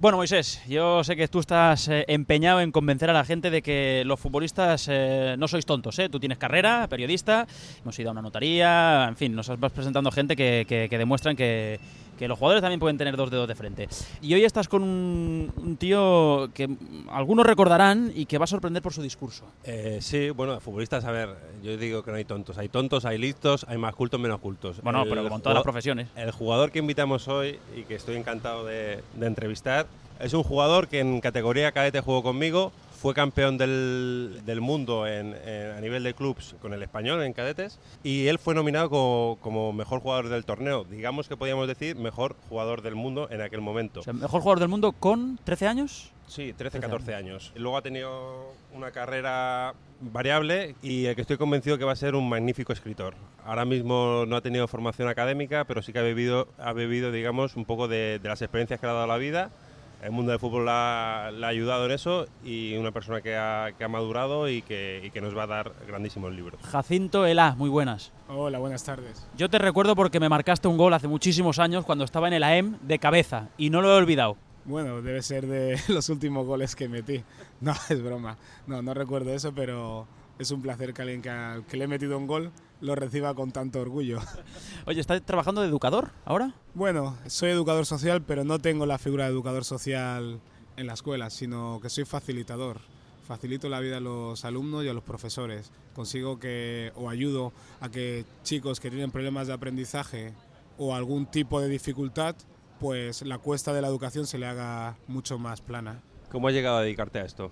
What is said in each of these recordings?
Bueno, Moisés, yo sé que tú estás eh, empeñado en convencer a la gente de que los futbolistas eh, no sois tontos, ¿eh? Tú tienes carrera, periodista, hemos ido a una notaría, en fin, nos vas presentando gente que, que- que demuestran que, que los jugadores también pueden tener dos dedos de frente. Y hoy estás con un, un tío que algunos recordarán y que va a sorprender por su discurso. Eh, sí, bueno, futbolistas, a ver, yo digo que no hay tontos. Hay tontos, hay listos, hay más cultos, menos cultos. Bueno, El pero como en todas las profesiones. El jugador que invitamos hoy y que estoy encantado de, de entrevistar es un jugador que en categoría cadete jugó conmigo, fue campeón del, del mundo en, en- a nivel de clubs con el español en cadetes y él fue nominado co- como, mejor jugador del torneo. Digamos que podíamos decir mejor jugador del mundo en aquel momento. O sea, mejor jugador del mundo con 13 años. Sí, 13, 13 14 años. Luego ha tenido una carrera variable y el que estoy convencido que va a ser un magnífico escritor. Ahora mismo no ha tenido formación académica, pero sí que ha bebido, ha bebido digamos, un poco de, de las experiencias que le ha dado la vida. El mundo del fútbol la- le ha ayudado en eso y una persona que ha, que ha madurado y que, y que nos va a dar grandísimos libros. Jacinto Elá, muy buenas. Hola, buenas tardes. Yo te recuerdo porque me marcaste un gol hace muchísimos años cuando estaba en el AM de cabeza y no lo he olvidado. Bueno, debe ser de los últimos goles que metí. No, es broma. No, no recuerdo eso, pero es un placer que alguien que, al que le he metido un gol lo reciba con tanto orgullo. Oye, ¿estás trabajando de educador ahora? Bueno, soy educador social, pero no tengo la figura de educador social en la escuela, sino que soy facilitador. Facilito la vida a los alumnos y a los profesores. Consigo que, o ayudo a que chicos que tienen problemas de aprendizaje o algún tipo de dificultad, pues la cuesta de la educación se le haga mucho más plana. ¿Cómo has llegado a dedicarte a esto?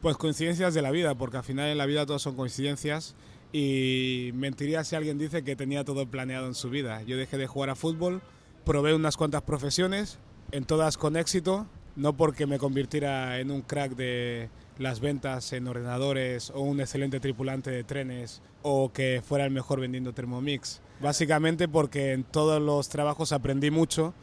Pues coincidencias de la vida, porque al final en la vida todo son coincidencias y mentiría si alguien dice que tenía todo planeado en su vida. Yo dejé de jugar a fútbol, probé unas cuantas profesiones, en todas con éxito, no porque me convirtiera en un crack de las ventas en ordenadores o un excelente tripulante de trenes o que fuera el mejor vendiendo Thermomix. Básicamente porque en todos los trabajos aprendí mucho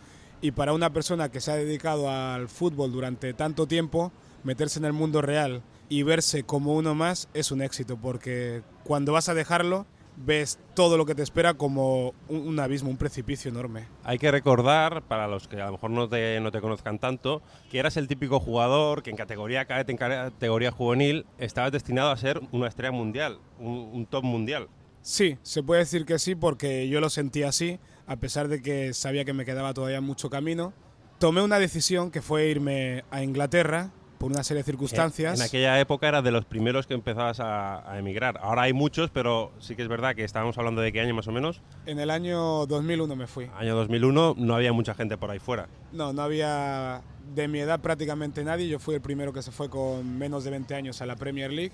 y para una persona que se ha dedicado al fútbol durante tanto tiempo, meterse en el mundo real y verse como uno más es un éxito, porque cuando vas a dejarlo, ves todo lo que te espera como un, un abismo, un precipicio enorme. Hay que recordar, para los que a lo mejor no te, no te conozcan tanto, que eras el típico jugador que en categoría cadete, en categoría juvenil, estabas destinado a ser una estrella mundial, un, un top mundial. Sí, se puede decir que sí, porque yo lo sentí así, a pesar de que sabía que me quedaba todavía mucho camino. Tomé una decisión que fue irme a Inglaterra por una serie de circunstancias. En aquella época eras de los primeros que empezabas a, a emigrar. Ahora hay muchos, pero sí que es verdad que estábamos hablando de qué año más o menos. En el año 2001 me fui. Año 2001 no había mucha gente por ahí fuera. No, no había de mi edad prácticamente nadie. Yo fui el primero que se fue con menos de 20 años a la Premier League.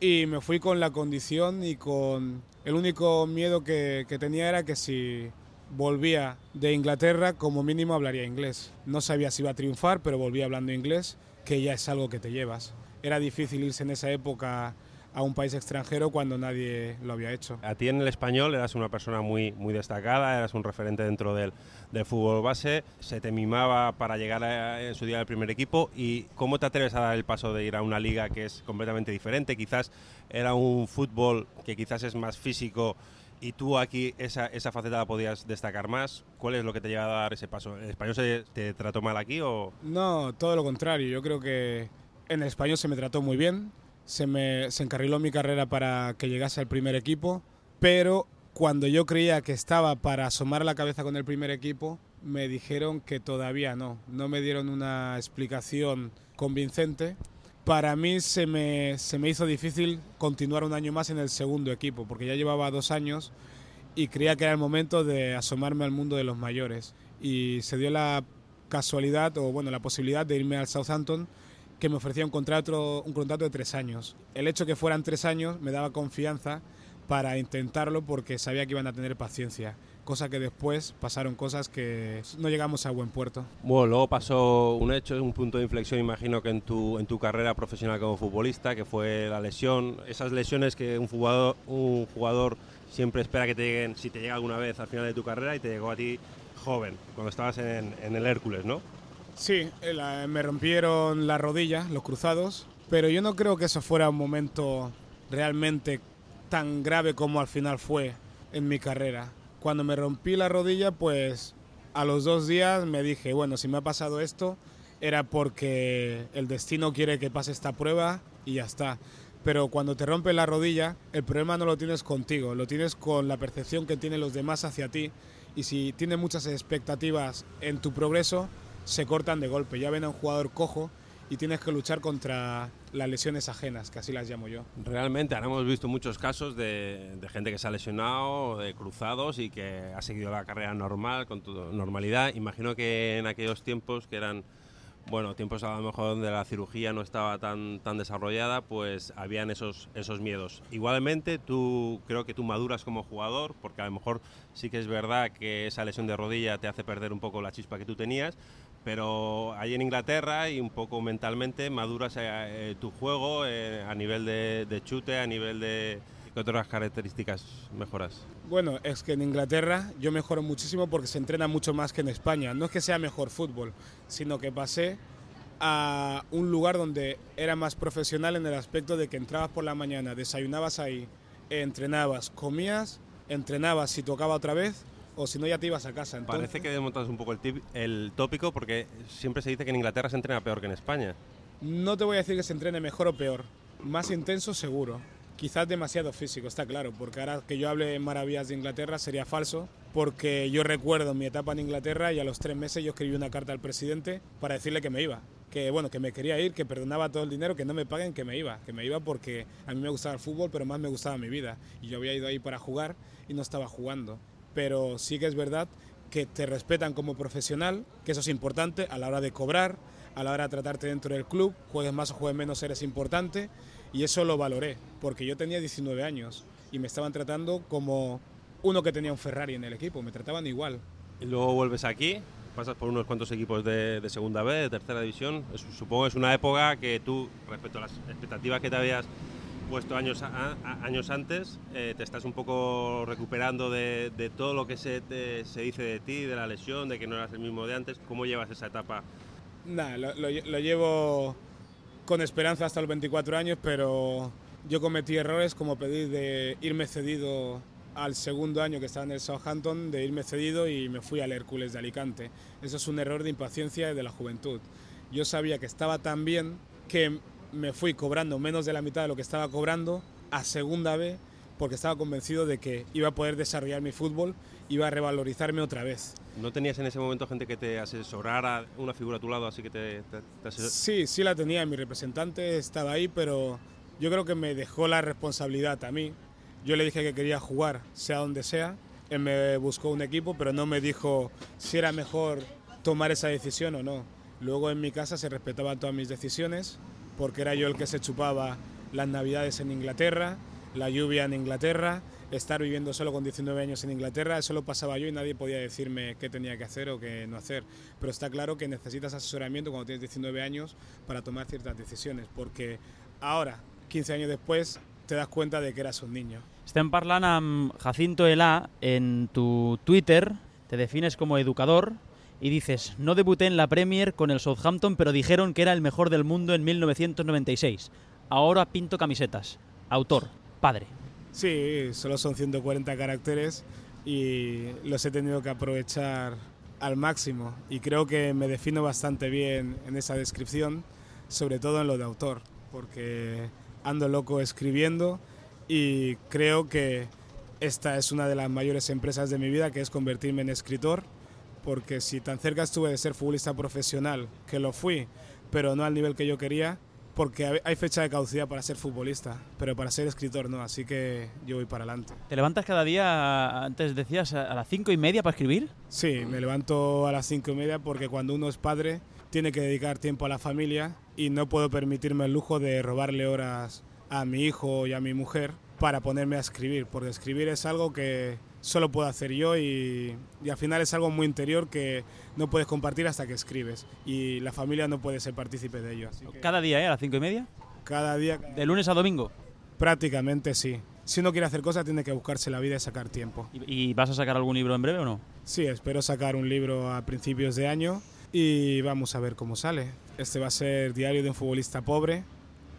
Y me fui con la condición y con... El único miedo que, que tenía era que si volvía de Inglaterra, como mínimo hablaría inglés. No sabía si iba a triunfar, pero volvía hablando inglés, que ya es algo que te llevas. Era difícil irse en esa época a un país extranjero cuando nadie lo había hecho. A ti en el español eras una persona muy, muy destacada, eras un referente dentro del, del fútbol base, se te mimaba para llegar a, en su día al primer equipo y ¿cómo te atreves a dar el paso de ir a una liga que es completamente diferente? Quizás era un fútbol que quizás es más físico y tú aquí esa, esa faceta la podías destacar más. ¿Cuál es lo que te lleva a dar ese paso? ¿El español se te trató mal aquí o...? No, todo lo contrario. Yo creo que en el español se me trató muy bien. Se me se encarriló mi carrera para que llegase al primer equipo, pero cuando yo creía que estaba para asomar la cabeza con el primer equipo, me dijeron que todavía no. No me dieron una explicación convincente. Para mí se me, se me hizo difícil continuar un año más en el segundo equipo, porque ya llevaba dos años y creía que era el momento de asomarme al mundo de los mayores. Y se dio la casualidad, o bueno, la posibilidad de irme al Southampton, que me ofrecía un contrato, un contrato de tres años. El hecho que fueran tres años me daba confianza para intentarlo porque sabía que iban a tener paciencia, cosa que después pasaron cosas que no llegamos a buen puerto. Bueno, luego pasó un hecho, un punto de inflexión, imagino que en tu, en tu carrera profesional como futbolista, que fue la lesión. Esas lesiones que un jugador, un jugador siempre espera que te lleguen, si te llega alguna vez al final de tu carrera, y te llegó a ti joven, cuando estabas en, en el Hércules, ¿no? Sí, la- me rompieron la rodilla, los cruzados, pero yo no creo que eso fuera un momento realmente tan grave como al final fue en mi carrera. Cuando me rompí la rodilla, pues a los dos días me dije, bueno, si me ha pasado esto, era porque el destino quiere que pase esta prueba y ya está. Pero cuando te rompe la rodilla, el problema no lo tienes contigo, lo tienes con la percepción que tienen los demás hacia ti. Y si tienes muchas expectativas en tu progreso, se cortan de golpe. Ya ven a un jugador cojo y tienes que luchar contra las lesiones ajenas, que así las llamo yo. Realmente, ahora hemos visto muchos casos de, gente que se ha lesionado, de cruzados y que ha seguido la carrera normal, con tu normalidad. Imagino que en aquellos tiempos que eran bueno, tiempos a lo mejor donde la cirugía no estaba tan, tan desarrollada, pues habían esos, esos miedos. Igualmente, tú creo que tú maduras como jugador, porque a lo mejor sí que es verdad que esa lesión de rodilla te hace perder un poco la chispa que tú tenías, pero ahí en Inglaterra y un poco mentalmente maduras eh, tu juego eh, a nivel de, de chute, a nivel de, ¿Qué otras características mejoras? Bueno, es que en Inglaterra yo mejoro muchísimo porque se entrena mucho más que en España. No es que sea mejor fútbol, sino que pasé a un lugar donde era más profesional en el aspecto de que entrabas por la mañana, desayunabas ahí, entrenabas, comías, entrenabas si tocaba otra vez o si no ya te ibas a casa. Parece que desmontas un poco el, el tópico porque siempre se dice que en Inglaterra se entrena peor que en España. No te voy a decir que se entrene mejor o peor, más intenso seguro. Quizás demasiado físico, está claro, porque ahora que yo hable maravillas de Inglaterra sería falso, porque yo recuerdo mi etapa en Inglaterra y a los tres meses yo escribí una carta al presidente para decirle que me iba, que bueno, que me quería ir, que perdonaba todo el dinero, que no me paguen, que me iba, que me iba porque a mí me gustaba el fútbol, pero más me gustaba mi vida y yo había ido ahí para jugar y no estaba jugando. Pero sí que es verdad que te respetan como profesional, que eso es importante a la hora de cobrar, a la hora de tratarte dentro del club, juegues más o juegues menos eres importante y eso lo valoré, porque yo tenía 19 años y me estaban tratando como uno que tenía un Ferrari en el equipo, me trataban igual. Y luego vuelves aquí, pasas por unos cuantos equipos de, segunda B, de tercera división. supongo que es una época que tú, respecto a las expectativas que te habías puesto años, años antes, eh, te estás un poco recuperando de, todo lo que se, se, dice de ti, de la lesión, de que no eras el mismo de antes. ¿Cómo llevas esa etapa? Nada, lo llevo con esperanza hasta los 24 años, pero yo cometí errores como pedir de irme cedido al segundo año que estaba en el Southampton, de irme cedido y me fui al Hércules de Alicante. Eso es un error de impaciencia de la juventud. Yo sabía que estaba tan bien que me fui cobrando menos de la mitad de lo que estaba cobrando a segunda vez porque estaba convencido de que iba a poder desarrollar mi fútbol, iba a revalorizarme otra vez. ¿No tenías en ese momento gente que te asesorara, una figura a tu lado, así que te, te, Sí, sí la tenía, mi representante estaba ahí, pero yo creo que me dejó la responsabilidad a mí. Yo le dije que quería jugar, sea donde sea. Él me buscó un equipo, pero no me dijo si era mejor tomar esa decisión o no. Luego en mi casa se respetaban todas mis decisiones, porque era yo el que se chupaba las navidades en Inglaterra, la lluvia en Inglaterra, estar viviendo solo con 19 años en Inglaterra, eso lo pasaba yo y nadie podía decirme qué tenía que hacer o qué no hacer. Pero está claro que necesitas asesoramiento cuando tienes 19 años para tomar ciertas decisiones, porque ahora, 15 años después, te das cuenta de que eras un niño. Estem parlant Jacinto Elá en tu Twitter, te defines como educador y dices, no debuté en la Premier con el Southampton, pero dijeron que era el mejor del mundo en 1996. Ahora pinto camisetas. Autor, padre. Sí, solo son 140 caracteres y los he tenido que aprovechar al máximo y creo que me defino bastante bien en esa descripción, sobre todo en lo de autor, porque ando loco escribiendo y creo que esta es una de las mayores empresas de mi vida, que es convertirme en escritor, porque si tan cerca estuve de ser futbolista profesional, que lo fui, pero no al nivel que yo quería, porque hay fecha de caducidad para ser futbolista, pero para ser escritor no, así que yo voy para adelante. ¿Te levantas cada día, antes decías, a las cinco y media para escribir? Sí, me levanto a las cinco y media porque cuando uno es padre tiene que dedicar tiempo a la familia y no puedo permitirme el lujo de robarle horas a mi hijo y a mi mujer para ponerme a escribir, porque escribir es algo que solo puedo hacer yo y, al final es algo muy interior que no puedes compartir hasta que escribes y la familia no puede ser partícipe de ello. ¿Cada día eh, a las cinco y media? Cada día. ¿De lunes a domingo? Prácticamente sí. Si uno quiere hacer cosas tiene que buscarse la vida y sacar tiempo. ¿Y, vas a sacar algún libro en breve o no? Sí, espero sacar un libro a principios de año y vamos a ver cómo sale. Este va a ser Diario de un futbolista pobre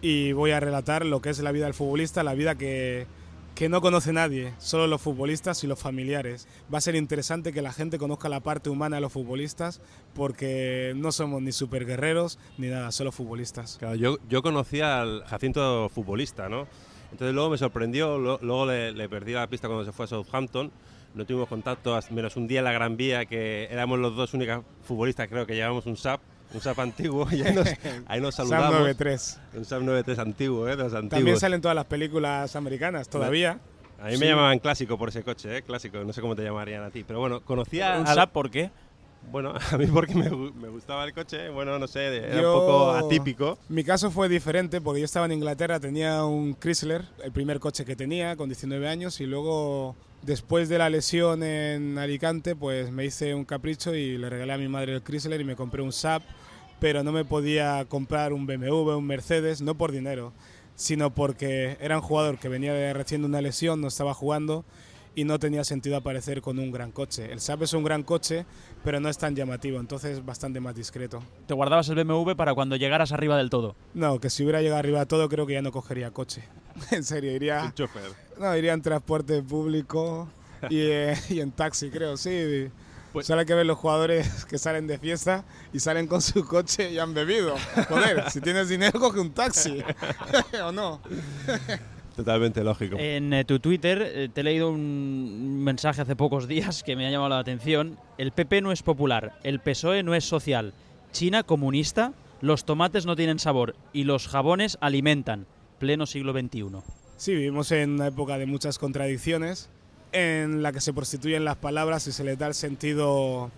y voy a relatar lo que es la vida del futbolista, la vida que que no conoce nadie, solo los futbolistas y los familiares. Va a ser interesante que la gente conozca la parte humana de los futbolistas porque no somos ni superguerreros ni nada, solo futbolistas. Claro, yo, yo conocía al Jacinto futbolista, ¿no? Entonces luego me sorprendió, luego le, perdí la pista cuando se fue a Southampton, no tuvimos contacto, menos un día en la Gran Vía, que éramos los dos únicos futbolistas, creo que llevábamos un SAP, un SAP antiguo, y ahí nos, ahí nos saludamos. SAP 93. Un SAP 93 antiguo, ¿eh? De los antiguos. También salen todas las películas americanas, todavía. A mí me llamaban clásico por ese coche, ¿eh? Clásico, no sé cómo te llamarían a ti, pero bueno, conocía... ¿Un SAP por qué? Bueno, a mí porque me, gustaba el coche, bueno, no sé, era un poco atípico. Mi caso fue diferente porque yo estaba en Inglaterra, tenía un Chrysler, el primer coche que tenía con 19 años y luego después de la lesión en Alicante pues me hice un capricho y le regalé a mi madre el Chrysler y me compré un SAP, pero no me podía comprar un BMW, un Mercedes, no por dinero, sino porque era un jugador que venía de recién de una lesión, no estaba jugando y no tenía sentido aparecer con un gran coche. El Saab es un gran coche, pero no es tan llamativo, entonces bastante más discreto. ¿Te guardabas el BMW para cuando llegaras arriba del todo? No, que si hubiera llegado arriba del todo creo que ya no cogería coche. en serio, iría... chofer. No, iría en transporte público y, eh, y en taxi, creo, sí. Pues, Solo hay que ver los jugadores que salen de fiesta y salen con su coche y han bebido. Joder, si tienes dinero, coge un taxi. ¿O no? Totalmente lógico. En eh, tu Twitter eh, te he leído un mensaje hace pocos días que me ha llamado la atención. El PP no es popular, el PSOE no es social, China comunista, los tomates no tienen sabor y los jabones alimentan. Pleno siglo XXI. Sí, vivimos en una época de muchas contradicciones en la que se prostituyen las palabras y se les da el sentido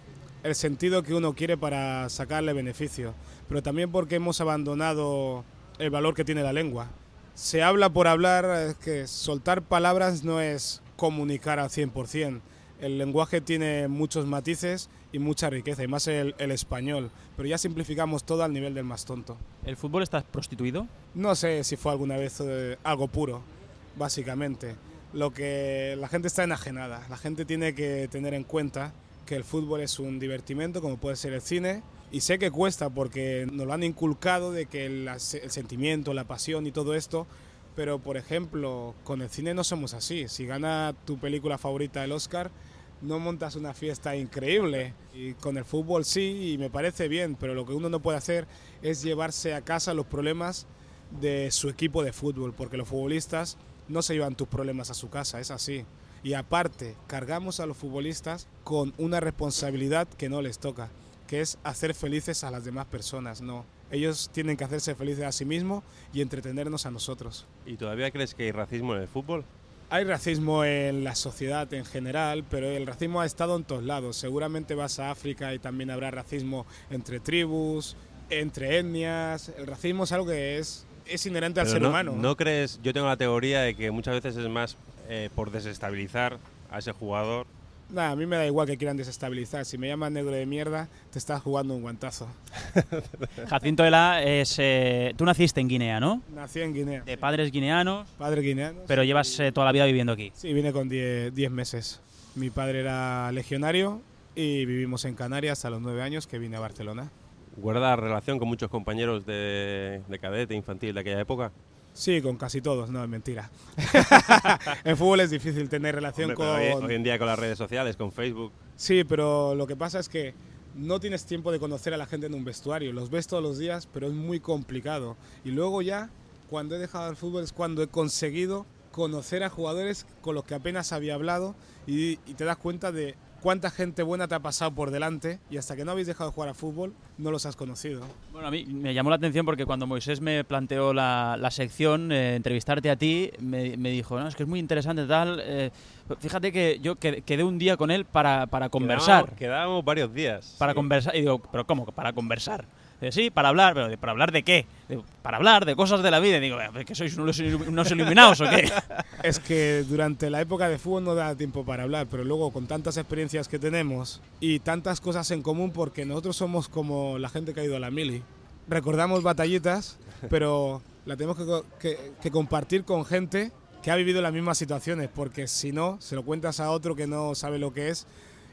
el sentido que uno quiere para sacarle beneficio, pero también porque hemos abandonado el valor que tiene la lengua se habla por hablar, es que soltar palabras no es comunicar al 100%. El lenguaje tiene muchos matices y mucha riqueza, y más el, español. Pero ya simplificamos todo al nivel del más tonto. ¿El fútbol está prostituido? No sé si fue alguna vez eh, algo puro, básicamente. Lo que la gente está enajenada. La gente tiene que tener en cuenta que el fútbol es un divertimento, como puede ser el cine, y sé que cuesta porque nos lo han inculcado de que el, sentimiento, la pasión y todo esto, pero por ejemplo, con el cine no somos así. Si gana tu película favorita el Oscar, no montas una fiesta increíble. Y con el fútbol sí, y me parece bien, pero lo que uno no puede hacer es llevarse a casa los problemas de su equipo de fútbol, porque los futbolistas no se llevan tus problemas a su casa, es así. Y aparte, cargamos a los futbolistas con una responsabilidad que no les toca que es hacer felices a las demás personas, no. Ellos tienen que hacerse felices a sí mismos y entretenernos a nosotros. ¿Y todavía crees que hay racismo en el fútbol? Hay racismo en la sociedad en general, pero el racismo ha estado en todos lados. Seguramente vas a África y también habrá racismo entre tribus, entre etnias. El racismo es algo que es, es inherente al ser humano. ¿No crees? Yo tengo la teoría de que muchas veces es más eh, por desestabilizar a ese jugador Nada, a mí me da igual que quieran desestabilizar. Si me llaman negro de mierda, te estás jugando un guantazo. Jacinto Ela es. Eh, tú naciste en Guinea, ¿no? Nací en Guinea. De padres guineanos. Padres guineanos. Pero llevas eh, toda la vida viviendo aquí. Sí, vine con 10 meses. Mi padre era legionario y vivimos en Canarias hasta los 9 años que vine a Barcelona. ¿Guarda relación con muchos compañeros de, de cadete infantil de aquella época? Sí, con casi todos, no, es mentira. en fútbol es difícil tener relación con... Hoy, en día con las redes sociales, con Facebook. Sí, pero lo que pasa es que no tienes tiempo de conocer a la gente en un vestuario. Los ves todos los días, pero es muy complicado. Y luego ya, cuando he dejado el fútbol, es cuando he conseguido conocer a jugadores con los que apenas había hablado y te das cuenta de cuánta gente buena te ha pasado por delante y hasta que no habéis dejado de jugar a fútbol no los has conocido. Bueno, a mí me llamó la atención porque cuando Moisés me planteó la, sección, eh, entrevistarte a ti, me, dijo, no, es que es muy interesante tal. Eh, fíjate que yo quedé un día con él para, para conversar. Quedábamos, varios días. Para conversar. Y digo, ¿pero cómo? Para conversar sí, para hablar, pero ¿para hablar de qué? para hablar de cosas de la vida. Digo, ¿que sois unos, iluminados o qué? Es que durante la época de fútbol no da tiempo para hablar, pero luego con tantas experiencias que tenemos y tantas cosas en común, porque nosotros somos como la gente que ha ido a la mili. Recordamos batallitas, pero la tenemos que compartir con gente que ha vivido las mismas situaciones, porque si no, se lo cuentas a otro que no sabe lo que es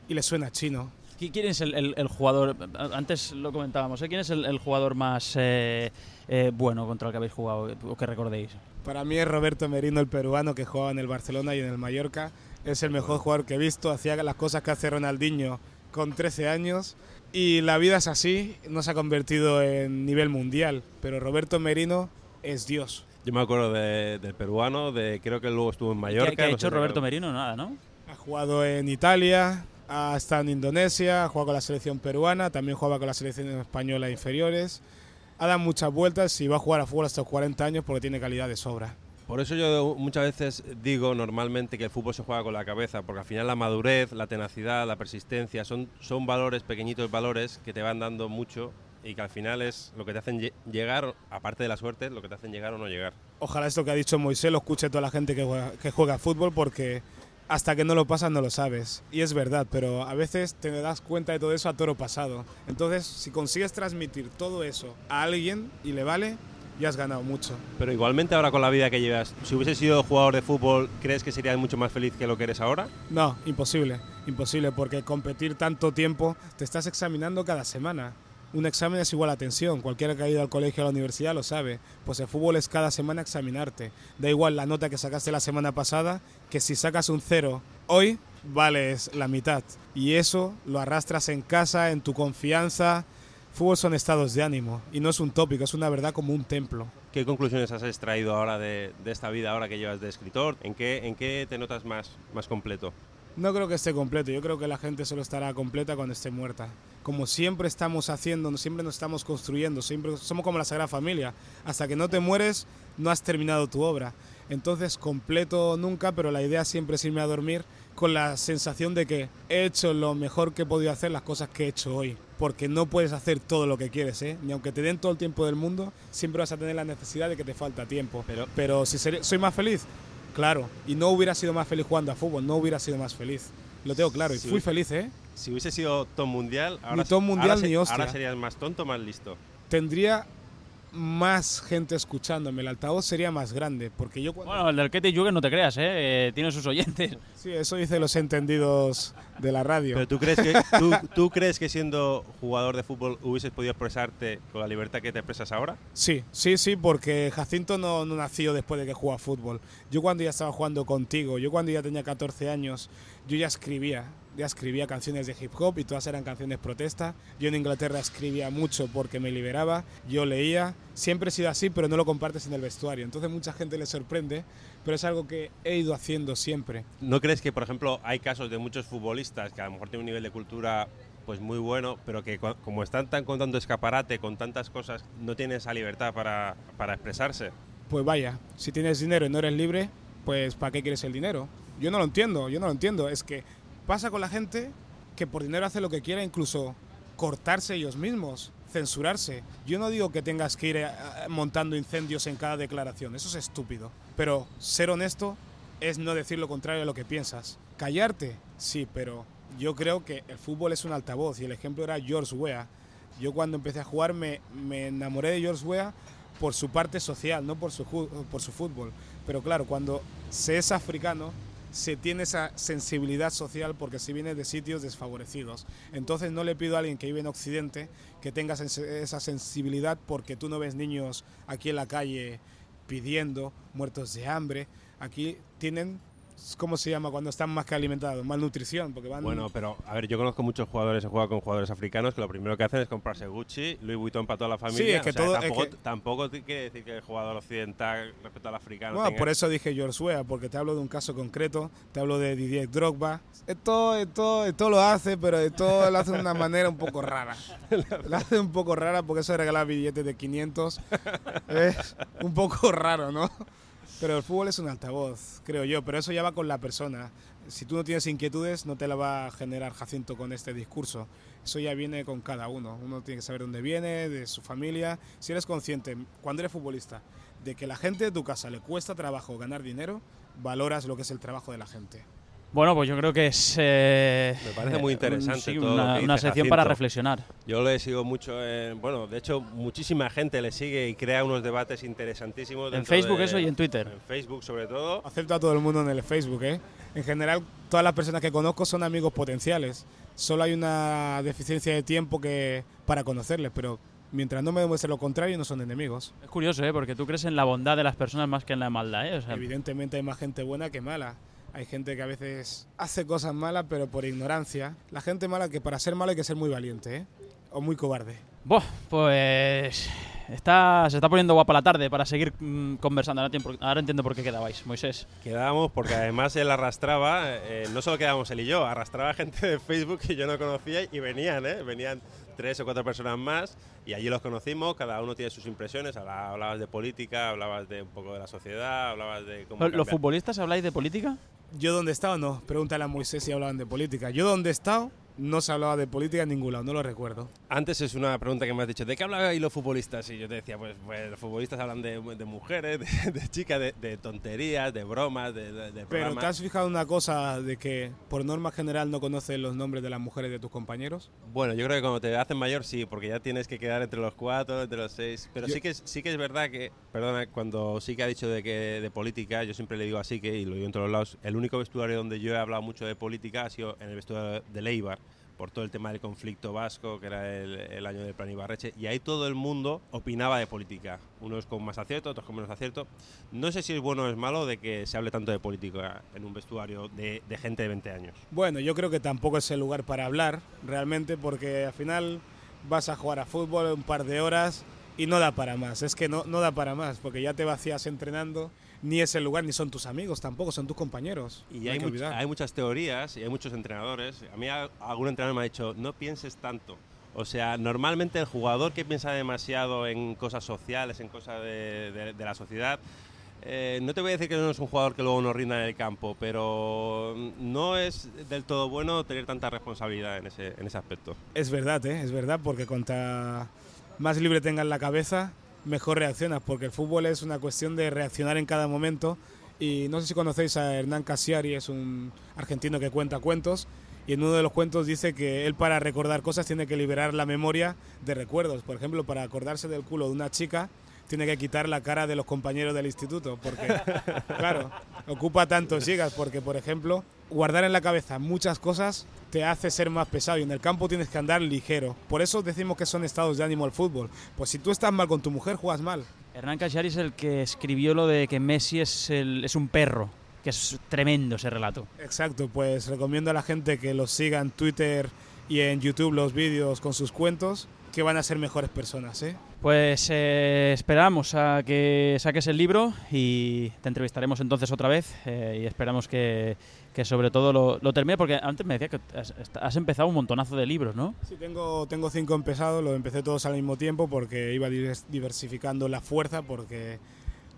y le suena chino. ¿Quién es el, jugador? Antes lo comentábamos. ¿eh? ¿Quién es el, jugador más eh, eh, bueno contra el que habéis jugado o que recordéis? Para mí es Roberto Merino, el peruano que jugaba en el Barcelona y en el Mallorca. Es el mejor jugador que he visto. Hacía las cosas que hace Ronaldinho con 13 años. Y la vida es así, no se ha convertido en nivel mundial. Pero Roberto Merino es Dios. Yo me acuerdo de- del peruano, de creo que luego estuvo en Mallorca. ¿Qué, qué ha no hecho sé, Roberto. Merino? Nada, ¿no? Ha jugado en Italia, ha estado en Indonesia, ha jugado con la selección peruana, también jugaba con la selección española inferiores. Ha dado muchas vueltas y va a jugar a fútbol hasta los 40 años porque tiene calidad de sobra. Por eso yo muchas veces digo normalmente que el fútbol se juega con la cabeza, porque al final la madurez, la tenacidad, la persistencia son, son valores, pequeñitos valores que te van dando mucho y que al final es lo que te hacen lle- llegar, aparte de la suerte, lo que te hacen llegar o no llegar. Ojalá esto que ha dicho Moisés lo escuche toda la gente que juega, que juega fútbol porque hasta que no lo pasas no lo sabes. Y es verdad, pero a veces te das cuenta de todo eso a toro pasado. Entonces, si consigues transmitir todo eso a alguien y le vale, ya has ganado mucho. Pero igualmente ahora con la vida que llevas, si hubieses sido jugador de fútbol, ¿crees que serías mucho más feliz que lo que eres ahora? No, imposible, imposible, porque competir tanto tiempo te estás examinando cada semana. Un examen es igual a tensión, cualquiera que ha ido al colegio o a la universidad lo sabe. Pues el fútbol es cada semana examinarte. Da igual la nota que sacaste la semana pasada, que si sacas un cero hoy, vales la mitad. Y eso lo arrastras en casa, en tu confianza. Fútbol son estados de ánimo y no es un tópico, es una verdad como un templo. ¿Qué conclusiones has extraído ahora de, de esta vida ahora que llevas de escritor? ¿En qué, en qué te notas más, más completo? No creo que esté completo, yo creo que la gente solo estará completa cuando esté muerta. Como siempre estamos haciendo, siempre nos estamos construyendo, siempre somos como la Sagrada Familia. Hasta que no te mueres, no has terminado tu obra. Entonces, completo nunca, pero la idea siempre es irme a dormir con la sensación de que he hecho lo mejor que he podido hacer, las cosas que he hecho hoy. Porque no puedes hacer todo lo que quieres, ¿eh? Ni aunque te den todo el tiempo del mundo, siempre vas a tener la necesidad de que te falta tiempo. Pero- pero si seré- soy más feliz, Claro, y no hubiera sido más feliz jugando a fútbol, no hubiera sido más feliz. Lo tengo claro, y Sí. fui feliz, ¿eh? Si hubiese sido top mundial, ahora, top mundial ahora, se- ni hostia. ahora serías más tonto más listo. Tendría más gente escuchándome, el altavoz sería más grande, porque yo cuando... Bueno, el del Kete no te creas, ¿eh? Eh, Tiene sus oyentes. Sí, eso dicen los entendidos de la radio. Pero ¿tú crees, que, tú, tú crees que siendo jugador de fútbol hubieses podido expresarte con la libertad que te expresas ahora? Sí, sí, sí, porque Jacinto no, no nació después de que jugaba fútbol. Yo cuando ya estaba jugando contigo, yo cuando ya tenía 14 años, yo ya escribía, ya escribía canciones de hip hop y todas eran canciones protesta. Yo en Inglaterra escribía mucho porque me liberaba, yo leía, siempre he sido así, pero no lo compartes en el vestuario. Entonces mucha gente le sorprende, pero es algo que he ido haciendo siempre. ¿No crees que, por ejemplo, hay casos de muchos futbolistas que a lo mejor tienen un nivel de cultura pues muy bueno, pero que como están tan con tanto escaparate, con tantas cosas, no tienen esa libertad para, para expresarse? Pues vaya, si tienes dinero y no eres libre, pues ¿para qué quieres el dinero? Yo no lo entiendo, yo no lo entiendo. Es que pasa con la gente que por dinero hace lo que quiera, incluso cortarse ellos mismos, censurarse. Yo no digo que tengas que ir eh, montando incendios en cada declaración, eso es estúpido. Pero ser honesto es no decir lo contrario a lo que piensas. Callarte, sí, pero yo creo que el fútbol es un altavoz y el ejemplo era George Weah. Yo cuando empecé a jugar me, me enamoré de George Weah por su parte social, no por su, por su fútbol. Pero claro, cuando se es africano, se tiene esa sensibilidad social porque se viene de sitios desfavorecidos. Entonces no le pido a alguien que vive en Occidente que tenga esa sensibilidad porque tú no ves niños aquí en la calle pidiendo, muertos de hambre. Aquí tienen, ¿cómo se llama? Cuando están más que alimentados, malnutrición, porque van... Bueno, pero a ver, yo conozco muchos jugadores que juegan con jugadores africanos que lo primero que hacen es comprarse Gucci, Louis Vuitton para toda la familia. es que O sea, todo- es tampoco, que- tampoco quiere decir que el jugador occidental respecto al africano. Bueno, tenga- por eso dije George Weah, porque te hablo de un caso concreto, te hablo de Didier Drogba. Esto, esto, esto lo hace, pero esto lo hace de una manera un poco rara. Lo hace un poco rara porque eso de regalar billetes de 500 es un poco raro, ¿no? Pero el fútbol es un altavoz, creo yo, pero eso ya va con la persona. Si tú no tienes inquietudes, no te la va a generar Jacinto con este discurso. Eso ya viene con cada uno. Uno tiene que saber dónde viene, de su familia. Si eres consciente, cuando eres futbolista, de que la gente de tu casa le cuesta trabajo ganar dinero, valoras lo que es el trabajo de la gente. Bueno, pues yo creo que es. eh, Me parece muy eh, interesante sí, todo lo una, que una dice sección para Jacinto. reflexionar. Yo le sigo mucho, en- bueno, de hecho muchísima gente le sigue y crea unos debates interesantísimos. En Facebook de- eso y en Twitter. En Facebook sobre todo. Acepto a todo el mundo en el Facebook, ¿eh? En general, todas las personas que conozco son amigos potenciales. Solo hay una deficiencia de tiempo que para conocerles, pero Mientras no me demuestre lo contrario, no son enemigos. Es curioso, ¿eh? porque tú crees en la bondad de las personas más que en la maldad. ¿eh? O sea, Evidentemente hay más gente buena que mala. Hay gente que a veces hace cosas malas, pero por ignorancia. La gente mala que para ser mala hay que ser muy valiente, ¿eh? O muy cobarde. Buah, pues está, se está poniendo guapa la tarde para seguir mm, conversando. Ahora, tiempo- ahora entiendo por qué quedabais, Moisés. Quedábamos porque además él arrastraba, eh, no solo quedábamos él y yo, arrastraba gente de Facebook que yo no conocía y venían, ¿eh? Venían tres o cuatro personas más y allí los conocimos, cada uno tiene sus impresiones, habla- hablabas de política, hablabas de un poco de la sociedad, hablabas de cómo... ¿Los cambiar- futbolistas habláis de política? Yo donde he estado no. Pregúntale a Moisés si hablaban de política. Yo donde he estado no se hablaba de política en ningún lado, no lo recuerdo. Antes es una pregunta que me has dicho, ¿de qué hablan los futbolistas? Y yo te decía, pues, pues los futbolistas hablan de, de mujeres, de, de chicas, de, de tonterías, de bromas, de, Pero programas. ¿te has fijado una cosa de que por norma general no conoces los nombres de las mujeres de tus compañeros? Bueno, yo creo que cuando te hacen mayor sí, porque ya tienes que quedar entre los cuatro, entre los seis. Pero Yo- sí que es, sí que es verdad que, perdona, cuando sí que ha dicho de que de política, yo siempre le digo así que y lo digo en todos los lados. El único vestuario donde yo he hablado mucho de política ha sido en el vestuario de Leibar por todo el tema del conflicto vasco, que era el, el año del plan Ibarreche, y ahí todo el mundo opinaba de política, unos con más acierto, otros con menos acierto. No sé si es bueno o es malo de que se hable tanto de política en un vestuario de, de gente de 20 años. Bueno, yo creo que tampoco es el lugar para hablar, realmente, porque al final vas a jugar a fútbol un par de horas y no da para más. Es que no, no da para más, porque ya te vacías entrenando, ni es el lugar, ni son tus amigos tampoco, son tus compañeros. Y no hay, much- muchas teorías y hay muchos entrenadores. A mí algún entrenador me ha dicho, no pienses tanto. O sea, normalmente el jugador que piensa demasiado en cosas sociales, en cosas de, de- de la sociedad, eh, no te voy a decir que no es un jugador que luego no rinda en el campo, pero no es del todo bueno tener tanta responsabilidad en ese, en ese aspecto. Es verdad, ¿eh? es verdad, porque cuanta más libre tengas la cabeza, mejor reaccionas, porque el fútbol es una cuestión de reaccionar en cada momento. Y no sé si conocéis a Hernán Casiari, es un argentino que cuenta cuentos, y en uno de los cuentos dice que él para recordar cosas tiene que liberar la memoria de recuerdos. Por ejemplo, para acordarse del culo de una chica, tiene que quitar la cara de los compañeros del instituto, porque, claro, ocupa tantos gigas, porque, por ejemplo, guardar en la cabeza muchas cosas te hace ser más pesado y en el campo tienes que andar ligero. Por eso decimos que son estados de ánimo el fútbol. Pues si tú estás mal con tu mujer, juegas mal. Hernán Cachari es el que escribió lo de que Messi es, el- es un perro, que es tremendo ese relato. Exacto, pues recomiendo a la gente que los siga en Twitter y en YouTube los vídeos con sus cuentos, que van a ser mejores personas, ¿eh? Pues eh, esperamos a que saques el libro y te entrevistaremos entonces otra vez eh, y esperamos que, que sobre todo lo, lo termine, porque antes me decía que has, has empezado un montonazo de libros, ¿no? Sí, tengo, tengo cinco empezados, los empecé todos al mismo tiempo porque iba divers- diversificando la fuerza, porque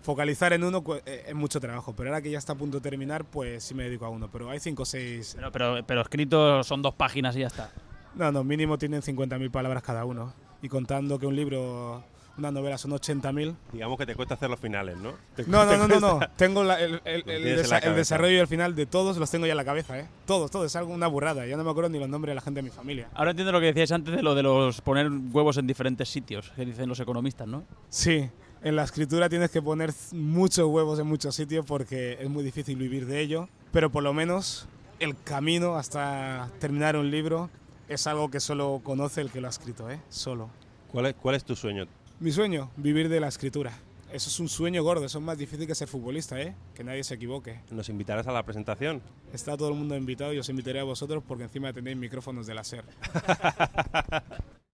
focalizar en uno eh, es mucho trabajo, pero ahora que ya está a punto de terminar, pues sí me dedico a uno, pero hay cinco o seis... Pero, pero, pero escrito son dos páginas y ya está. No, no, mínimo tienen 50.000 palabras cada uno, y contando que un libro, una novela son 80.000... Digamos que te cuesta hacer los finales, ¿no? No, no, no, no, no. Tengo la- el, el- el desa- la el desarrollo y el final de todos los tengo ya en la cabeza, ¿eh? Todos, todos. Es algo una burrada. Ya no me acuerdo ni los nombres de la gente de mi familia. Ahora entiendo lo que decíais antes de lo de los poner huevos en diferentes sitios, que dicen los economistas, ¿no? Sí, en la escritura tienes que poner muchos huevos en muchos sitios porque es muy difícil vivir de ello. Pero por lo menos el camino hasta terminar un libro es algo que solo conoce el que lo ha escrito, ¿eh? Solo. ¿Cuál es, ¿Cuál es tu sueño? Mi sueño, vivir de la escritura. Eso es un sueño gordo, eso es más difícil que ser futbolista, ¿eh? Que nadie se equivoque. ¿Nos invitarás a la presentación? Está todo el mundo invitado y os invitaré a vosotros porque encima tenéis micrófonos de láser.